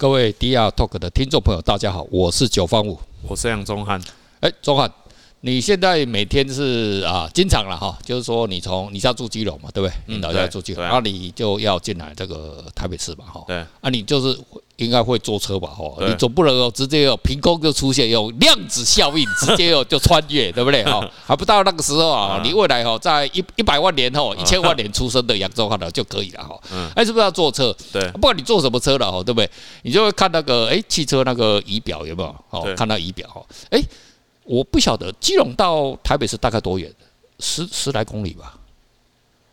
各位 DR Talk 的听众朋友，大家好，我是九方五，我是杨宗翰。哎，宗翰，你现在每天是啊，经常了哈，就是说你从你家住基隆嘛，对不对？嗯、你老家住基隆，那、啊、你就要进来这个台北市嘛，哈。对。啊，你就是。应该会坐车吧，哈，你总不能哦，直接哦，凭空就出现，有量子效应 直接哦就穿越，对不对？哈，还不到那个时候啊，你未来哈，在一一百万年后、一千万年出生的扬州话呢就可以了，哈。嗯。哎，是不是要坐车？对。不管你坐什么车了，哈，对不对？你就会看那个哎，汽车那个仪表有没有？哦，看到仪表，哈。哎，我不晓得基隆到台北是大概多远？十十来公里吧。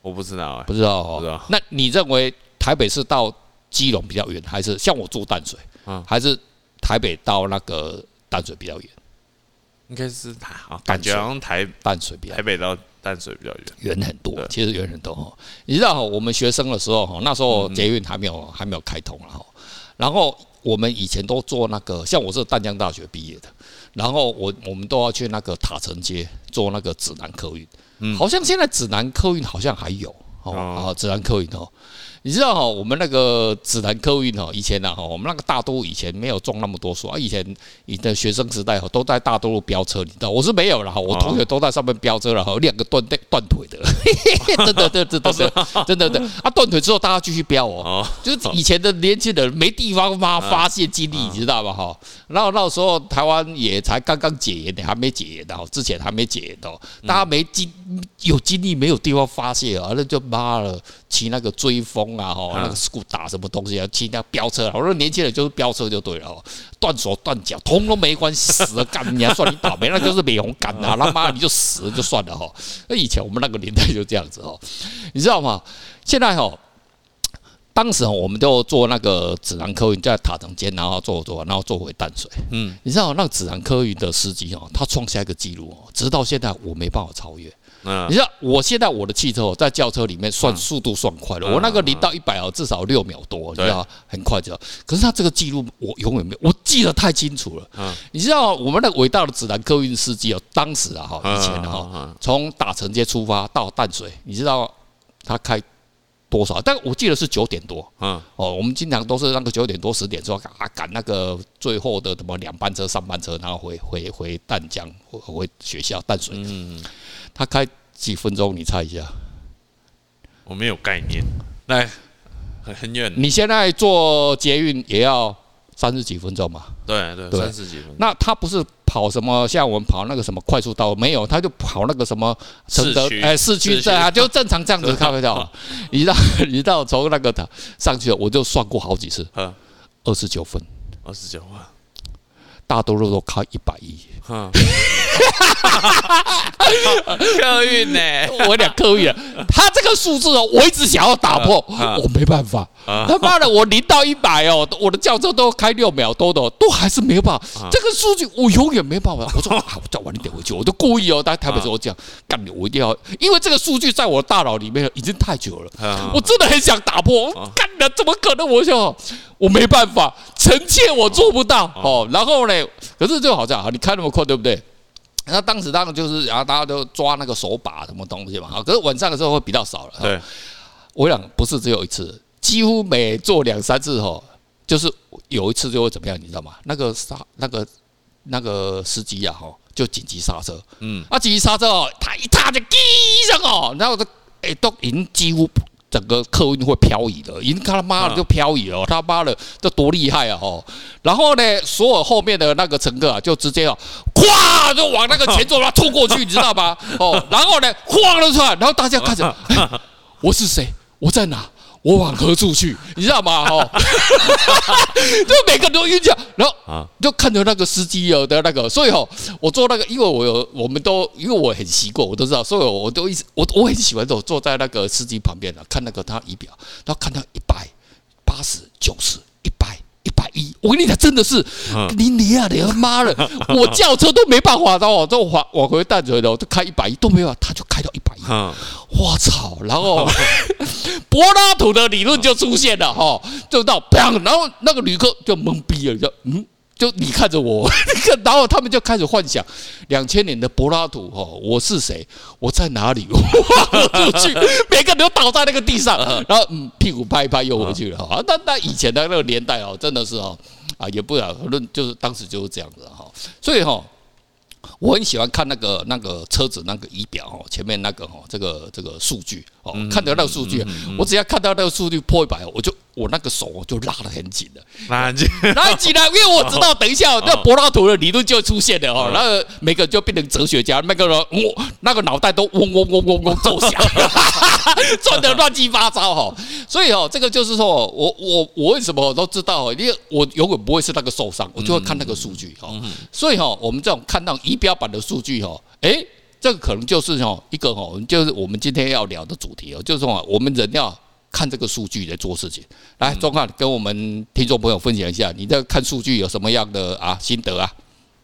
我不知道，不知道哈。那你认为台北是到？基隆比较远，还是像我住淡水，嗯，还是台北到那个淡水比较远？应该是台啊，感觉好像台淡水比较台北到淡水比较远，远很多。其实远很多哈。你知道我们学生的时候哈，那时候捷运还没有还没有开通了哈。然后我们以前都坐那个，像我是淡江大学毕业的，然后我我们都要去那个塔城街坐那个指南客运。嗯，好像现在指南客运好像还有哦啊，指南客运哦。你知道哈，我们那个指南客运哈，以前呢哈，我们那个大都以前没有种那么多树啊。以前你的学生时代哈，都在大都路飙车，你知道？我是没有了哈，我同学都在上面飙车了哈，两个断断断腿的，真的，真的，真的，真的，真的啊！断腿之后，大家继续飙哦，就是以前的年轻人没地方发发泄精力，你知道吧？哈，然后那时候台湾也才刚刚解严，还没解严的哈，之前还没解严哦，大家没精有精力，没有地方发泄啊，那就妈了，骑那个追风。啊吼，那个 school 打什么东西啊？骑那飙车，我说年轻人就是飙车就对了哦，断手断脚通通没关系，死了干你还算你倒霉，那就是美红干啊，他妈你就死了就算了哈。那以前我们那个年代就这样子哦，你知道吗？现在哈，当时我们就坐那个指南客运在塔城间，然后坐坐，然后坐回淡水。嗯，你知道那个指南客运的司机哦，他创下一个记录哦，直到现在我没办法超越。你知道我现在我的汽车在轿车里面算速度算快了，我那个零到一百哦至少六秒多，你知道很快就。可是他这个记录我永远没有，我记得太清楚了。你知道我们那伟大的指南客运司机哦，当时啊哈以前哈从打城街出发到淡水，你知道他开多少？但我记得是九点多。嗯哦，我们经常都是那个九点多十点钟啊赶那个最后的什么两班车上班车，然后回回回淡江回回学校淡水。嗯。他开几分钟？你猜一下。我没有概念。来，很很远。你现在坐捷运也要三十几分钟嘛？对对，三十几分钟。那他不是跑什么？像我们跑那个什么快速道没有，他就跑那个什么承德哎市区这啊，就正常这样子开票。你知道？你知道从那个他上去，我就算过好几次。二十九分。二十九分。大多数都开一百一。嗯，客运呢？我讲客运，他这个数字哦，我一直想要打破，我没办法。他妈的，我零到一百哦，我的轿车都开六秒多的，都还是没有办法。这个数据我永远没办法。我说啊，我再晚一点回去，我都故意哦。在台北时候这样干的，我一定要，因为这个数据在我大脑里面已经太久了。我真的很想打破，干的怎么可能？我想我没办法，臣妾我做不到哦。然后呢，可是就好像啊，你开那么快。对不对？那当时当然就是，然后大家都抓那个手把什么东西嘛。啊，可是晚上的时候会比较少了。对，我想不是只有一次，几乎每做两三次吼，就是有一次就会怎么样，你知道吗？那个刹那个那个司机呀，吼，就紧急刹车。嗯，啊，紧急刹车哦，他一踏就滴一声哦，然后这哎都已经几乎。整个客运会漂移的，已经他妈的就漂移了，他妈的这多厉害啊！吼，然后呢，所有后面的那个乘客啊，就直接哦，咵就往那个前座那冲过去，你知道吗？哦，然后呢，晃了出来，然后大家看着，哎，我是谁？我在哪？我往何处去？你知道吗？哦，就每个人都晕讲，然后啊就看着那个司机有的那个，所以哦，我坐那个，因为我有，我们都因为我很习惯，我都知道，所以我都一直我我很喜欢坐坐在那个司机旁边的，看那个他仪表，然后看到一百八十九十一百。一百一，我跟你讲，真的是你你啊，你他妈的，我轿车都没办法，然后我就往往回淡水的，我就开一百一都没有，他就开到一百一，我操！然后 柏拉图的理论就出现了哈，就到砰，然后那个旅客就懵逼了，就嗯，就你看着我，然后他们就开始幻想两千年的柏拉图哦，我是谁？我在哪里？我出去，每个人都倒在那个地上，然后嗯，屁股拍一拍又回去了哈。那那以前的那个年代哦，真的是哦啊，也不了论，就是当时就是这样子哈。所以哈。我很喜欢看那个那个车子那个仪表哦，前面那个哦，这个这个数据哦，看到那个数据，我只要看到那个数据破一百，我就我那个手就拉得很紧的，拉很紧，拉很紧了，因为我知道等一下 那柏拉图的理论就会出现了哦，那个每个就变成哲学家，那个人我那个脑袋都嗡嗡嗡嗡嗡作响，转得乱七八糟哈。所以哦，这个就是说我我我为什么我都知道，因为我永远不会是那个受伤，我就会看那个数据哈。所以哈，我们这种看到仪表板的数据哈，诶，这个可能就是哦一个哦，就是我们今天要聊的主题哦，就是说我们人要看这个数据来做事情。来，庄汉跟我们听众朋友分享一下，你在看数据有什么样的啊心得啊？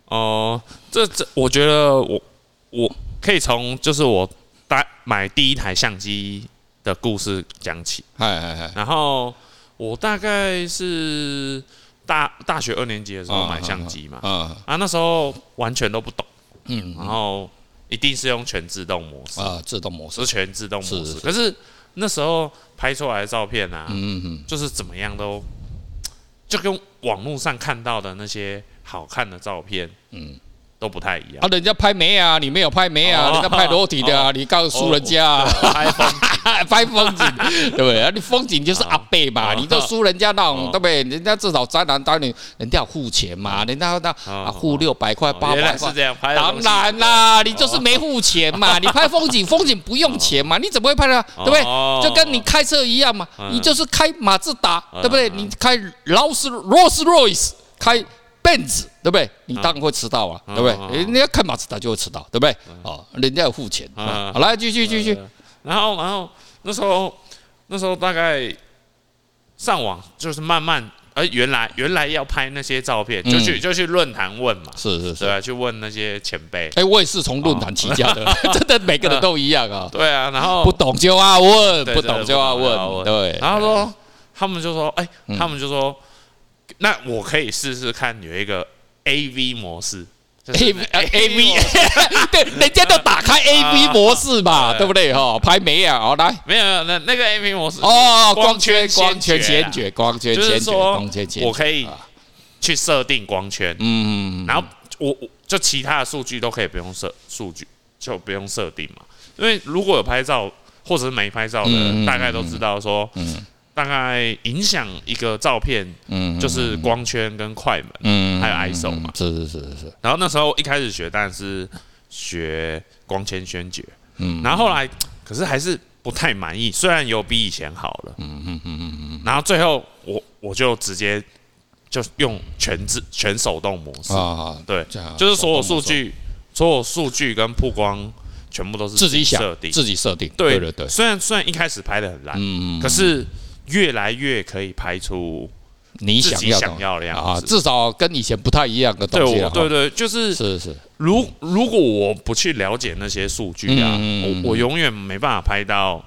哦，这这，我觉得我我可以从就是我大买第一台相机的故事讲起。嗨嗨嗨，然后我大概是。大大学二年级的时候买相机嘛，啊，那时候完全都不懂，嗯，然后一定是用全自动模式啊，自动模式是全自动模式。可是那时候拍出来的照片啊，嗯嗯，就是怎么样都就跟网络上看到的那些好看的照片，嗯。都不太一样啊！人家拍美啊，你没有拍美啊，人家拍裸体的啊，你告诉人家 拍风拍风景，对不对？啊，你风景就是阿贝嘛，你就输人家那种，对不对？人家至少宅男宅女，人家要付钱嘛，人家那啊付六百块八百块，当然啦，你就是没付钱嘛。你拍风景，风景不用钱嘛，你怎么会拍呢？对不对？就跟你开车一样嘛，你就是开马自达，对不对？你开劳斯劳斯莱斯开。奔驰对不对？你当然会迟到啊，对不对？人家看马自达就会迟到，对不对？哦，人家要付钱。好，来继续继续。然后然后那时候那时候大概上网就是慢慢，哎，原来原来要拍那些照片，就去就去论坛问嘛。是是是，对，去问那些前辈。哎，我也是从论坛起家的，真的每个人都一样啊。对啊，然后不懂就要问，不懂就要问。对，然后说他们就说，哎，他们就说。那我可以试试看有一个 A V 模式，A V A V，对，人家都打开 A V 模式嘛，对。不对？哈，拍没啊，哦来，没有没有，那那个 A V 模式哦，光圈光圈先决，光圈先决，光圈先决，我可以去设定光圈，嗯，然后我我就其他的数据都可以不用设数据，就不用设定嘛，因为如果有拍照或者是没拍照的，大概都知道说，嗯。大概影响一个照片，嗯，就是光圈跟快门，嗯，还有 ISO 嘛，是是是是是。然后那时候一开始学，当然是学光圈宣决，嗯，然后后来可是还是不太满意，虽然有比以前好了，嗯嗯嗯嗯嗯。然后最后我我就直接就用全自全手动模式啊，对，就是所有数据，所有数据跟曝光全部都是自己设定，自己设定，对对对。虽然虽然一开始拍的很烂，嗯，可是。越来越可以拍出你想要的样子啊，至少跟以前不太一样的东西。对对对，就是是是。如如果我不去了解那些数据啊，我我永远没办法拍到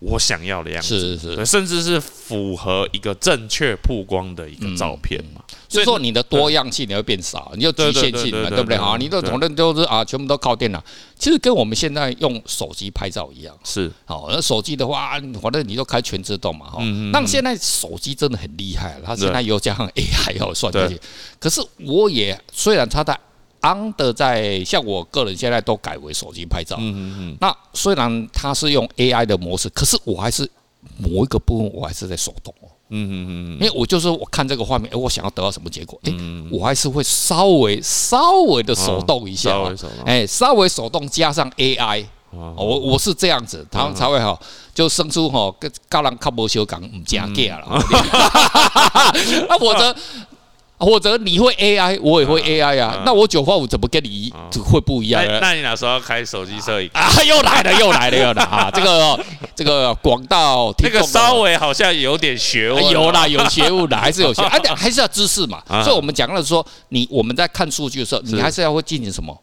我想要的样子。是是是，甚至是符合一个正确曝光的一个照片嘛。所以说你的多样性你会变少，你有局限性嘛，对不对？啊，你的同仁都是啊，全部都靠电脑。其实跟我们现在用手机拍照一样，是。好，那手机的话，反正你都开全自动嘛，哈。那现在手机真的很厉害，它现在又加上 AI 要算这些。可是我也虽然它在 under 在，像我个人现在都改为手机拍照。嗯嗯嗯。那虽然它是用 AI 的模式，可是我还是某一个部分我还是在手动哦。嗯嗯嗯，因为我就是我看这个画面，哎，我想要得到什么结果？哎，我还是会稍微稍微的手动一下，哎，稍微手动加上 AI，我我是这样子，他们才会哈，就生出哈跟高人靠不修港唔加价了，那或者。或者你会 AI，我也会 AI 啊。那我九八五怎么跟你会不一样？那你哪时候要开手机摄影啊？又来了，又来了，又来 啊！这个这个广大，这个稍微好像有点学问，有啦，有学问的，还是有学，还是要知识嘛。所以我们讲的是说，你我们在看数据的时候，你还是要会进行什么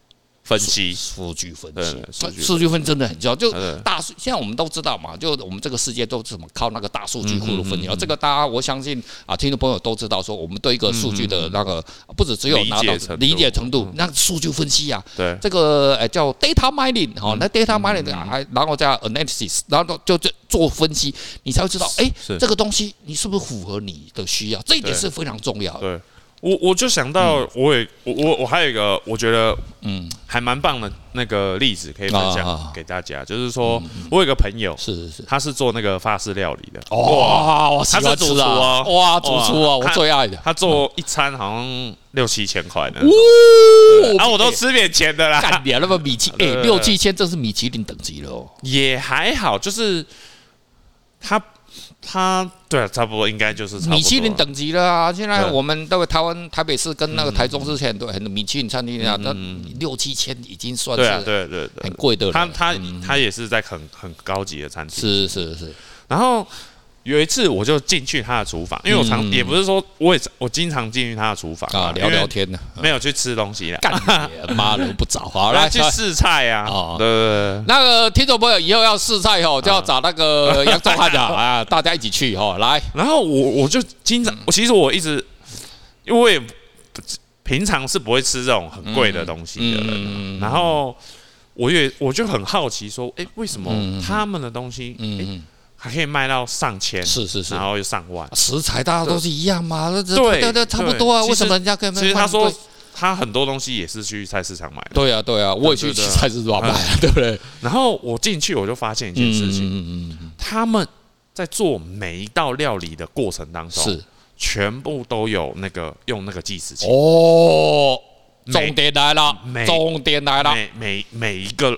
分析数据分析，数据分析真的很重要。就大数，现在我们都知道嘛，就我们这个世界都是怎么靠那个大数据库的分析。而这个大家我相信啊，听众朋友都知道，说我们对一个数据的那个不止只有拿到理解程度，那数据分析啊，对这个呃叫 data mining 哈，那 data mining 还然后加 analysis，然后就就做分析，你才会知道，哎，这个东西你是不是符合你的需要？这一点是非常重要的。对。我我就想到，我也我我我还有一个我觉得嗯。还蛮棒的那个例子可以分享给大家，就是说我有一个朋友是是。是，他是做那个法式料理的。哇，他是主厨啊，哇，主厨啊，我最爱的，他做一餐好像六七千块呢，啊，我都吃免钱的啦，干点那么米其哎六七千，这是米其林等级了哦，也还好，就是他。他对啊，差不多应该就是米其林等级了啊！现在我们那个台湾台北市跟那个台中市很多很多米其林餐厅啊，那六七千已经算是对对对很贵的了。他他他也是在很很高级的餐厅，是是是。然后有一次我就进去他的厨房，因为我常也不是说我也我经常进去他的厨房啊聊聊天呢，没有去吃东西了。干你妈的不找，好来去试菜啊！对对对，那个听众朋友以后要试菜哦，就要找那个杨宗翰的啊，大家一起去哦。来，然后我我就经常，我其实我一直，因为我也平常是不会吃这种很贵的东西的人，然后我也我就很好奇说，哎，为什么他们的东西，哎。还可以卖到上千，是是是，然后又上万。食材大家都是一样嘛，对对对，差不多啊。为什么人家可以卖？其实他说他很多东西也是去菜市场买的。对啊对啊，我也去菜市场买啊，对不对？然后我进去我就发现一件事情，嗯嗯，他们在做每一道料理的过程当中，是全部都有那个用那个计时器。哦，重点来了，重点来了，每每每一个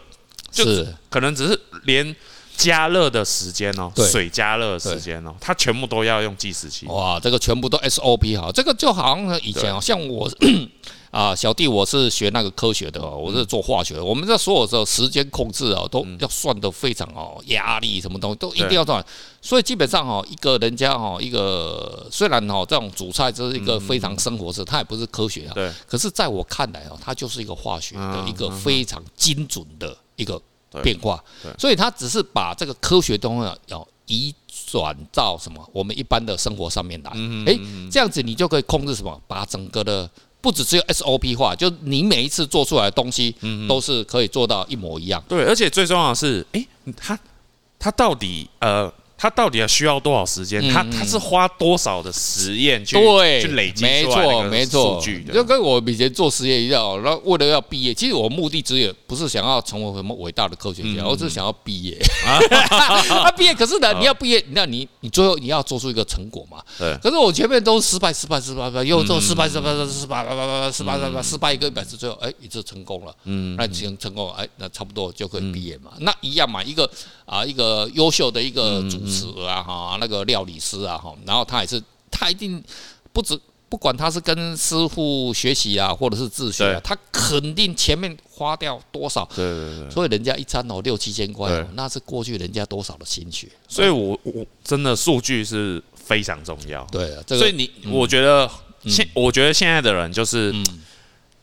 就是可能只是连。加热的时间哦，水加热的时间哦，它全部都要用计时器。哇，这个全部都 SOP 好，这个就好像以前哦，像我 啊，小弟我是学那个科学的哦，我是做化学的，我们这所有的时间控制哦，都要算得非常哦，压力什么东西都一定要算。所以基本上哦，一个人家哦，一个虽然哦，这种煮菜这是一个非常生活式，它也不是科学啊。对。可是在我看来哦，它就是一个化学的一个非常精准的一个。变化，所以他只是把这个科学东西要移转到什么我们一般的生活上面来，诶，这样子你就可以控制什么，把整个的不只只有 SOP 化，就你每一次做出来的东西都是可以做到一模一样。对，而且最重要的是，哎，他他到底呃。他到底要需要多少时间？他他是花多少的实验去去累积出来的数据的？就跟我以前做实验一样，然后为了要毕业，其实我目的只有不是想要成为什么伟大的科学家，我只是想要毕业。啊毕业，可是呢，你要毕业，那你你最后你要做出一个成果嘛？对。可是我前面都失败，失败，失败，失败，又做失败，失败，失败，失败，失败，失败，失败一个一百次，最后哎一次成功了。嗯。那成成功，哎，那差不多就可以毕业嘛？那一样嘛，一个啊一个优秀的一个主。是啊哈，那个料理师啊哈，然后他也是，他一定不止不管他是跟师傅学习啊，或者是自学啊，他肯定前面花掉多少，对对对，所以人家一餐哦六七千块，那是过去人家多少的心血，所以我我真的数据是非常重要，对啊，所以你我觉得现我觉得现在的人就是，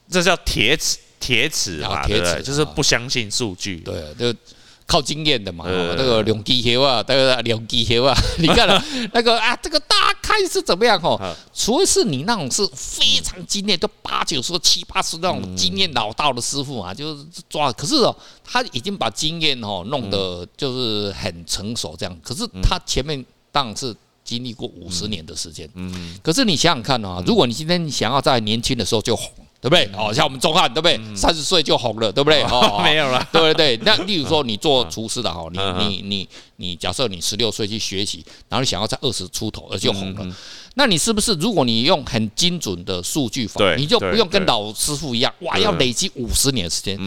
这叫铁齿铁齿嘛，对不对？就是不相信数据，对，就。靠经验的嘛，那个两机械啊，那个两机械啊，你看了那个啊，这个大概是怎么样哦？除非是你那种是非常经验，都八九十、七八十那种经验老道的师傅啊，就是抓。可是哦，他已经把经验哦弄得就是很成熟这样。可是他前面当然是经历过五十年的时间。嗯。可是你想想看啊，如果你今天想要在年轻的时候就红。对不对？哦，像我们钟汉，对不对？三十岁就红了，对不对？哦，没有了。对对对，那例如说你做厨师的哈，你你你你，假设你十六岁去学习，然后你想要在二十出头而就红了，那你是不是如果你用很精准的数据法，你就不用跟老师傅一样，哇，要累积五十年时间，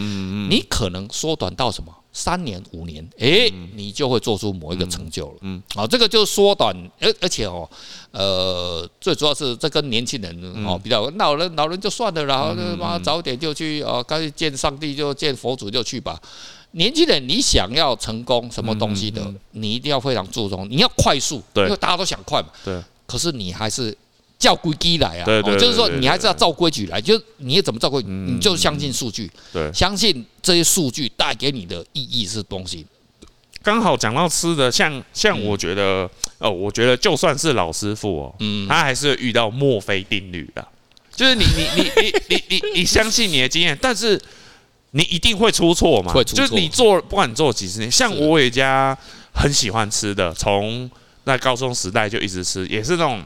你可能缩短到什么？三年五年，哎，你就会做出某一个成就了。嗯，好，这个就缩短，而而且哦，呃，最主要是这跟年轻人哦比较，老人老人就算了，然后他妈早点就去哦，该见上帝就见佛祖就去吧。年轻人，你想要成功什么东西的，你一定要非常注重，你要快速，对，因为大家都想快嘛。对。可是你还是叫规矩来啊，对对，就是说你还是要照规矩来，就是你也怎么照规矩，你就相信数据，对，相信这些数据带给你的意义是东西。刚好讲到吃的，像像我觉得哦，我觉得就算是老师傅哦，嗯，他还是会遇到墨菲定律的，就是你你你你你你你相信你的经验，但是你一定会出错嘛，会出错，就是你做不管你做几十年，像我有一家很喜欢吃的，从在高中时代就一直吃，也是那种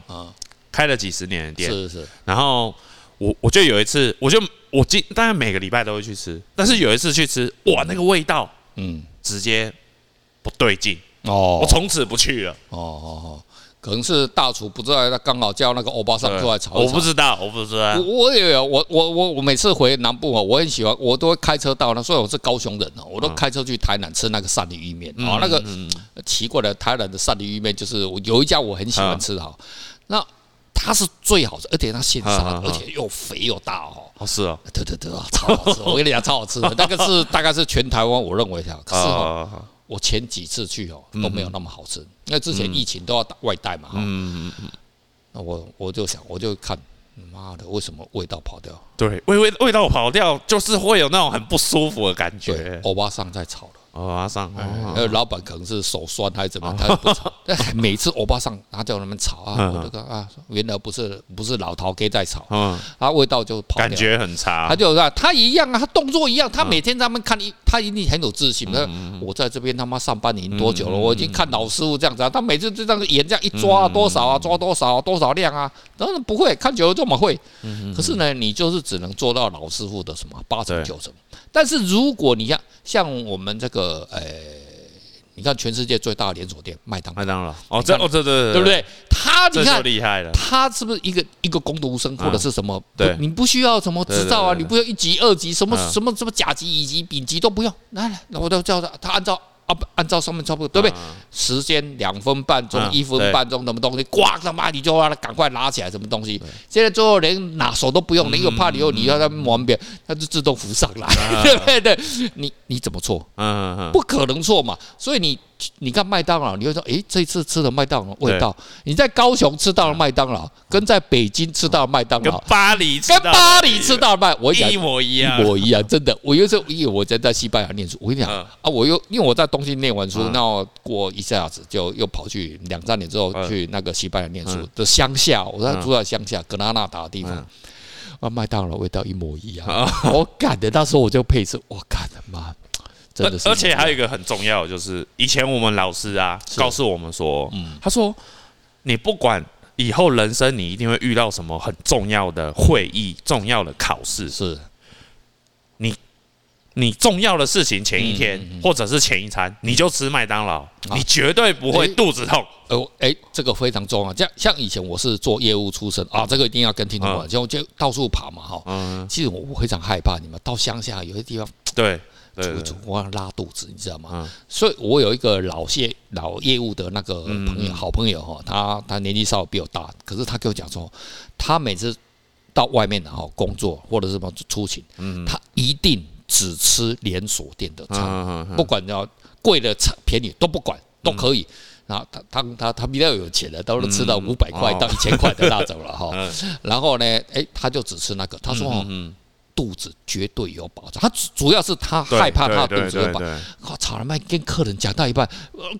开了几十年的店，是是。然后我我就有一次，我就我今大概每个礼拜都会去吃，但是有一次去吃，哇，那个味道，嗯，直接。不对劲哦，我从此不去了。哦哦哦，可能是大厨不知道，他刚好叫那个欧巴桑出来炒。我不知道，我不知道。我我也有，我我我我每次回南部啊，我很喜欢，我都会开车到那。所以我是高雄人哦，我都开车去台南吃那个鳝鱼意面啊。那个奇怪的台南的鳝鱼意面，就是我有一家我很喜欢吃哈。那它是最好吃，而且它现杀，而且又肥又大哦。哦，是啊，对对对啊，超好吃！我跟你讲，超好吃的。那个是大概是全台湾我认为的，可是哈。我前几次去哦都没有那么好吃，因为之前疫情都要外带嘛哈。嗯嗯嗯。那我我就想，我就看，妈的，为什么味道跑掉？对，味味味道跑掉，就是会有那种很不舒服的感觉。欧巴桑在炒了。欧巴桑，呃，老板可能是手酸还是怎么，他不炒。每次欧巴桑他叫他们炒啊，我这个啊，原来不是不是老陶给在炒，嗯，他味道就跑掉，感觉很差。他就说他一样啊，他动作一样，他每天他们看一，他一定很有自信。他我在这边他妈上班已经多久了？我已经看老师傅这样子啊，他每次就这样眼这样一抓多少啊，抓多少多少量啊，当然不会，看久了这么会。可是呢，你就是只能做到老师傅的什么八成九成。但是如果你像像我们这个，呃，你看全世界最大的连锁店麦当麦当劳。哦，这哦这这对不对？他你看厉害了，他是不是一个一个工读生或者是什么？对，你不需要什么执照啊，你不要一级二级，什么什么什么甲级乙级丙级都不用，来来，我都叫他，他按照。啊，按照上面差不多，对不对？时间两分半钟、一分半钟，什么东西，呱他妈你就让他赶快拿起来，什么东西？现在最后连拿手都不用，你又怕你又你要他们玩别，他就自动浮上来，对不对？你你怎么错？不可能错嘛，所以你。你看麦当劳，你会说，诶，这次吃的麦当劳味道，你在高雄吃到了麦当劳，跟在北京吃到的麦当劳，跟巴黎跟巴黎吃到的麦，我一模一样，一模一样，真的。我有时候因为我在在西班牙念书，我跟你讲啊，我又因为我在东京念完书，那过一下子就又跑去两三年之后去那个西班牙念书的乡下，我在住在乡下格拉纳达的地方，啊，麦当劳味道一模一样，我干的，那时候我就配吃，我干的妈。而而且还有一个很重要，就是以前我们老师啊告诉我们说，嗯，他说你不管以后人生你一定会遇到什么很重要的会议、重要的考试，是，你你重要的事情前一天或者是前一餐，你就吃麦当劳，你绝对不会肚子痛。哦，哎，这个非常重要。像像以前我是做业务出身啊，这个一定要跟听众讲，就就到处跑嘛，哈。嗯，其实我我非常害怕你们到乡下有些地方，对。出出我要拉肚子，你知道吗？嗯、所以我有一个老业老业务的那个朋友，嗯、好朋友哈，他他年纪稍微比我大，可是他跟我讲说，他每次到外面然后工作或者是什么出勤，嗯、他一定只吃连锁店的餐，不管要贵的餐便宜都不管都可以。嗯、然后他他他他比较有钱的，都是吃到五百块到一千块的那种了哈。嗯、然后呢，哎，他就只吃那个，他说。嗯嗯肚子绝对有保障，他主要是他害怕他肚子有保障。我操他妈！跟客人讲到一半，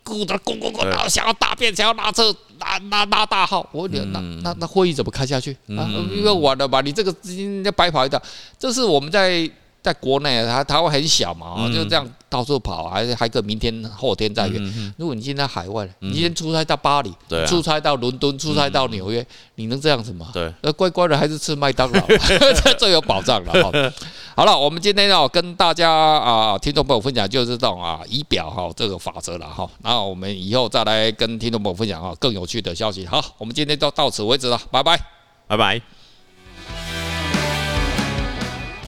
咕的咕咕咕，想要大便，想要拉车，拉拉拉大号。我讲那那那会议怎么开下去啊？因为晚了吧，你这个资金要白跑一趟。这是我们在。在国内，它台湾很小嘛，就这样到处跑，还还可明天后天再约。如果你现在海外，你今天出差到巴黎，出差到伦敦，出差到纽约，你能这样子吗？对，那乖乖的还是吃麦当劳，这最有保障了哈。好了，我们今天要跟大家啊，听众朋友分享就是这种啊仪表哈这个法则了哈。那我们以后再来跟听众朋友分享啊更有趣的消息。好，我们今天就到此为止了，拜拜，拜拜。